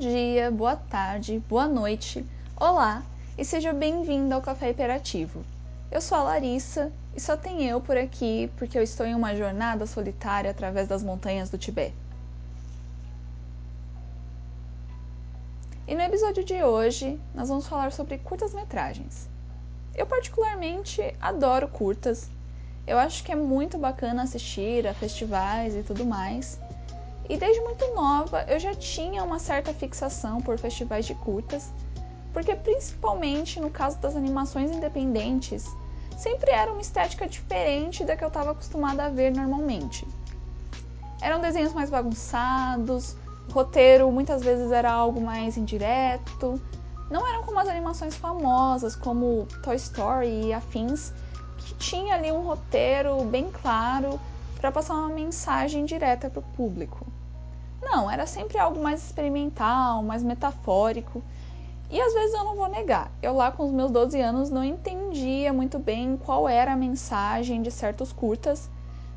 Dia, boa tarde, boa noite, olá e seja bem-vindo ao Café Hiperativo. Eu sou a Larissa e só tem eu por aqui porque eu estou em uma jornada solitária através das montanhas do Tibete. E no episódio de hoje nós vamos falar sobre curtas-metragens. Eu particularmente adoro curtas. Eu acho que é muito bacana assistir a festivais e tudo mais. E desde muito nova eu já tinha uma certa fixação por festivais de curtas, porque principalmente no caso das animações independentes, sempre era uma estética diferente da que eu estava acostumada a ver normalmente. Eram desenhos mais bagunçados, o roteiro muitas vezes era algo mais indireto, não eram como as animações famosas como Toy Story e afins, que tinha ali um roteiro bem claro para passar uma mensagem direta para o público. Não, era sempre algo mais experimental, mais metafórico. E às vezes eu não vou negar, eu lá com os meus 12 anos não entendia muito bem qual era a mensagem de certos curtas,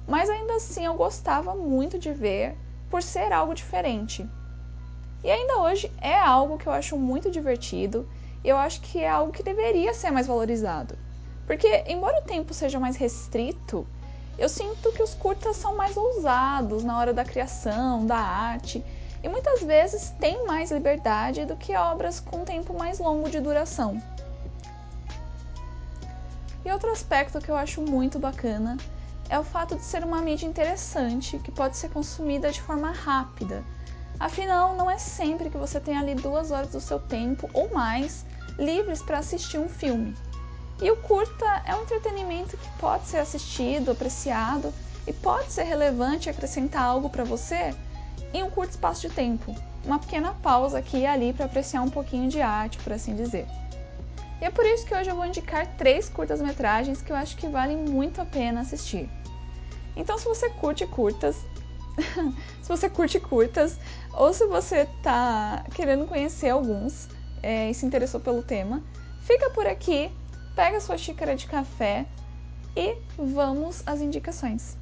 mas ainda assim eu gostava muito de ver por ser algo diferente. E ainda hoje é algo que eu acho muito divertido e eu acho que é algo que deveria ser mais valorizado. Porque, embora o tempo seja mais restrito, eu sinto que os curtas são mais ousados na hora da criação, da arte, e muitas vezes têm mais liberdade do que obras com tempo mais longo de duração. E outro aspecto que eu acho muito bacana é o fato de ser uma mídia interessante que pode ser consumida de forma rápida. Afinal, não é sempre que você tem ali duas horas do seu tempo ou mais livres para assistir um filme. E o curta é um entretenimento que pode ser assistido, apreciado e pode ser relevante acrescentar algo para você em um curto espaço de tempo. Uma pequena pausa aqui e ali para apreciar um pouquinho de arte, por assim dizer. E é por isso que hoje eu vou indicar três curtas-metragens que eu acho que valem muito a pena assistir. Então, se você curte curtas, se você curte curtas, ou se você está querendo conhecer alguns é, e se interessou pelo tema, fica por aqui pega sua xícara de café e vamos às indicações.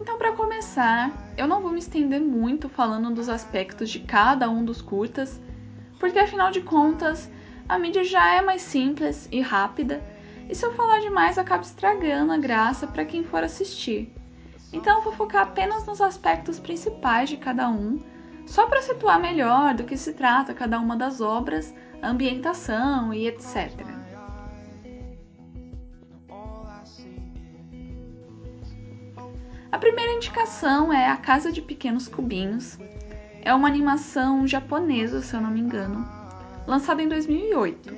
Então, para começar, eu não vou me estender muito falando dos aspectos de cada um dos curtas, porque afinal de contas a mídia já é mais simples e rápida, e se eu falar demais acaba estragando a graça para quem for assistir. Então vou focar apenas nos aspectos principais de cada um, só para situar melhor do que se trata cada uma das obras, ambientação e etc. A primeira indicação é A Casa de Pequenos Cubinhos, é uma animação japonesa, se eu não me engano, lançada em 2008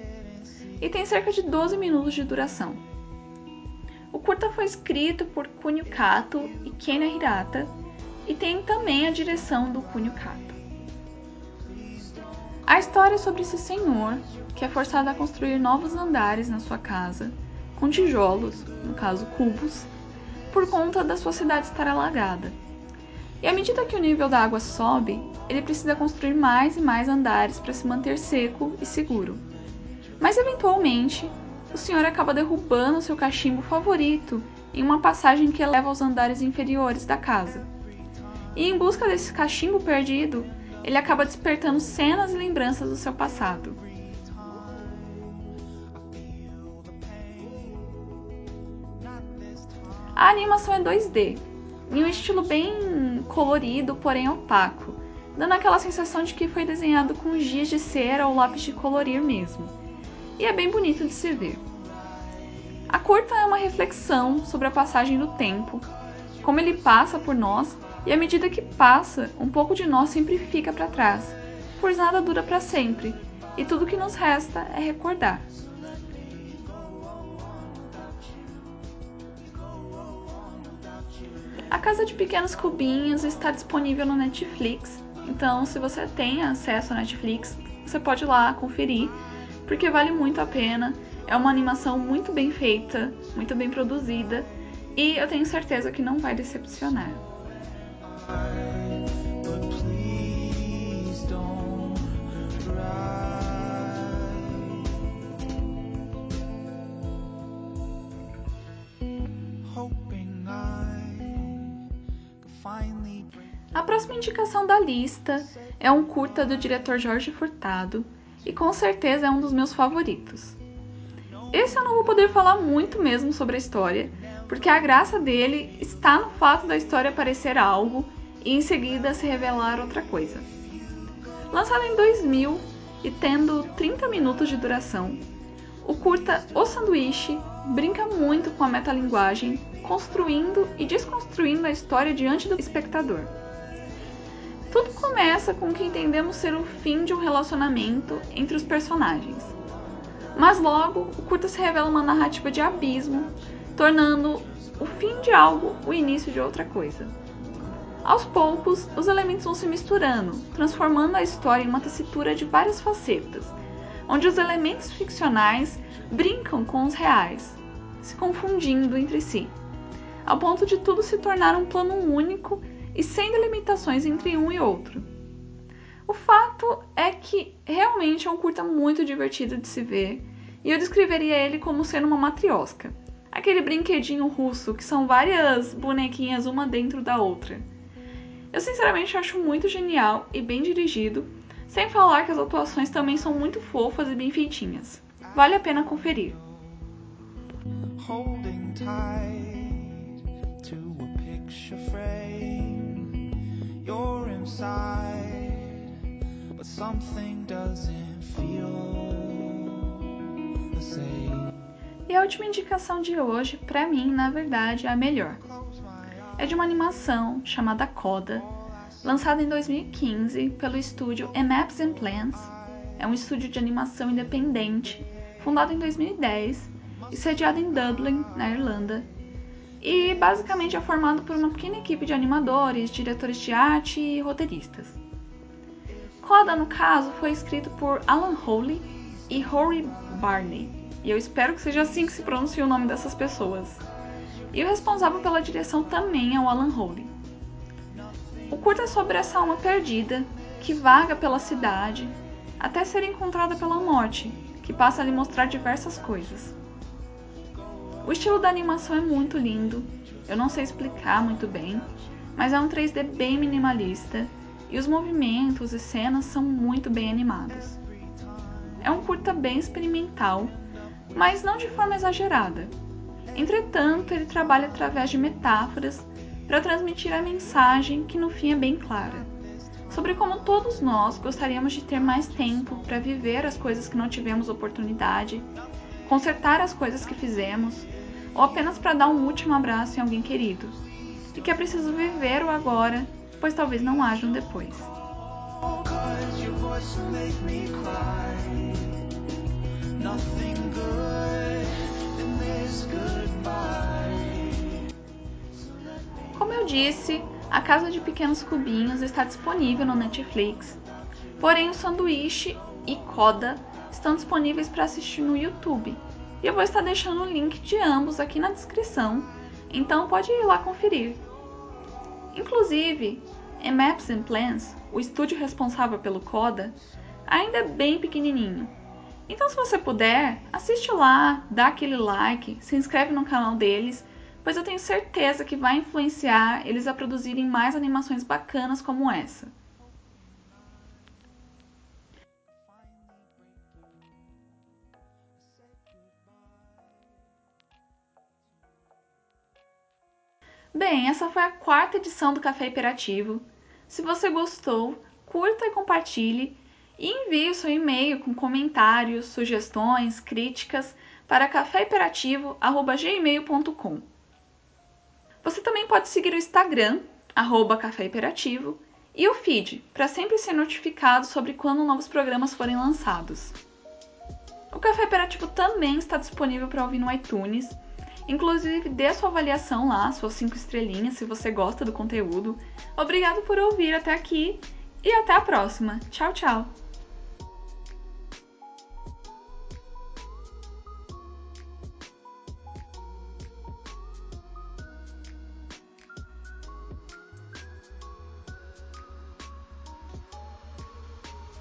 e tem cerca de 12 minutos de duração. O curta foi escrito por Kunio Kato e Kenya Hirata e tem também a direção do Kunio Kato. A história é sobre esse senhor que é forçado a construir novos andares na sua casa com tijolos, no caso cubos, por conta da sua cidade estar alagada. E à medida que o nível da água sobe, ele precisa construir mais e mais andares para se manter seco e seguro. Mas eventualmente, o senhor acaba derrubando seu cachimbo favorito em uma passagem que leva aos andares inferiores da casa. E em busca desse cachimbo perdido, ele acaba despertando cenas e lembranças do seu passado. A animação é 2D, em um estilo bem colorido, porém opaco, dando aquela sensação de que foi desenhado com giz de cera ou lápis de colorir mesmo. E é bem bonito de se ver. A curta é uma reflexão sobre a passagem do tempo, como ele passa por nós e à medida que passa, um pouco de nós sempre fica para trás, pois nada dura para sempre e tudo que nos resta é recordar. A Casa de Pequenos Cubinhos está disponível no Netflix, então se você tem acesso ao Netflix, você pode ir lá conferir, porque vale muito a pena. É uma animação muito bem feita, muito bem produzida, e eu tenho certeza que não vai decepcionar. But please don't A próxima indicação da lista é um curta do diretor Jorge Furtado e com certeza é um dos meus favoritos. Esse eu não vou poder falar muito mesmo sobre a história, porque a graça dele está no fato da história parecer algo e em seguida se revelar outra coisa. Lançado em 2000 e tendo 30 minutos de duração, o curta O Sanduíche brinca muito com a metalinguagem, construindo e desconstruindo a história diante do espectador. Tudo começa com o que entendemos ser o fim de um relacionamento entre os personagens. Mas logo, o curta se revela uma narrativa de abismo, tornando o fim de algo o início de outra coisa. Aos poucos, os elementos vão se misturando, transformando a história em uma tessitura de várias facetas, onde os elementos ficcionais brincam com os reais, se confundindo entre si, ao ponto de tudo se tornar um plano único e sem delimitações entre um e outro. O fato é que realmente é um curta muito divertido de se ver, e eu descreveria ele como sendo uma matriosca, aquele brinquedinho russo que são várias bonequinhas uma dentro da outra. Eu sinceramente acho muito genial e bem dirigido, sem falar que as atuações também são muito fofas e bem feitinhas. Vale a pena conferir. E a última indicação de hoje, para mim, na verdade, é a melhor. É de uma animação chamada Coda, lançada em 2015 pelo estúdio Emaps and Plans. É um estúdio de animação independente, fundado em 2010 e sediado em Dublin, na Irlanda. E basicamente é formado por uma pequena equipe de animadores, diretores de arte e roteiristas. Coda, no caso, foi escrito por Alan Howley e Rory Barney, e eu espero que seja assim que se pronuncia o nome dessas pessoas. E o responsável pela direção também é o Alan Howley. Curta sobre essa alma perdida que vaga pela cidade até ser encontrada pela morte, que passa a lhe mostrar diversas coisas. O estilo da animação é muito lindo, eu não sei explicar muito bem, mas é um 3D bem minimalista e os movimentos e cenas são muito bem animados. É um curta bem experimental, mas não de forma exagerada. Entretanto, ele trabalha através de metáforas para transmitir a mensagem que no fim é bem clara. Sobre como todos nós gostaríamos de ter mais tempo para viver as coisas que não tivemos oportunidade, consertar as coisas que fizemos, ou apenas para dar um último abraço em alguém querido, e que é preciso viver o agora, pois talvez não haja um depois. Como eu disse, a Casa de Pequenos Cubinhos está disponível no Netflix, porém o sanduíche e coda estão disponíveis para assistir no YouTube. E eu vou estar deixando o link de ambos aqui na descrição, então pode ir lá conferir. Inclusive, em Maps and Plans, o estúdio responsável pelo Coda, ainda é bem pequenininho. Então, se você puder, assiste lá, dá aquele like, se inscreve no canal deles pois eu tenho certeza que vai influenciar eles a produzirem mais animações bacanas como essa. Bem, essa foi a quarta edição do Café Hiperativo. Se você gostou, curta e compartilhe e envie o seu e-mail com comentários, sugestões, críticas para caféhiperativo.gmail.com. Você também pode seguir o Instagram, arroba Café e o feed, para sempre ser notificado sobre quando novos programas forem lançados. O Café Hiperativo também está disponível para ouvir no iTunes. Inclusive, dê sua avaliação lá, suas 5 estrelinhas, se você gosta do conteúdo. Obrigado por ouvir até aqui e até a próxima. Tchau, tchau!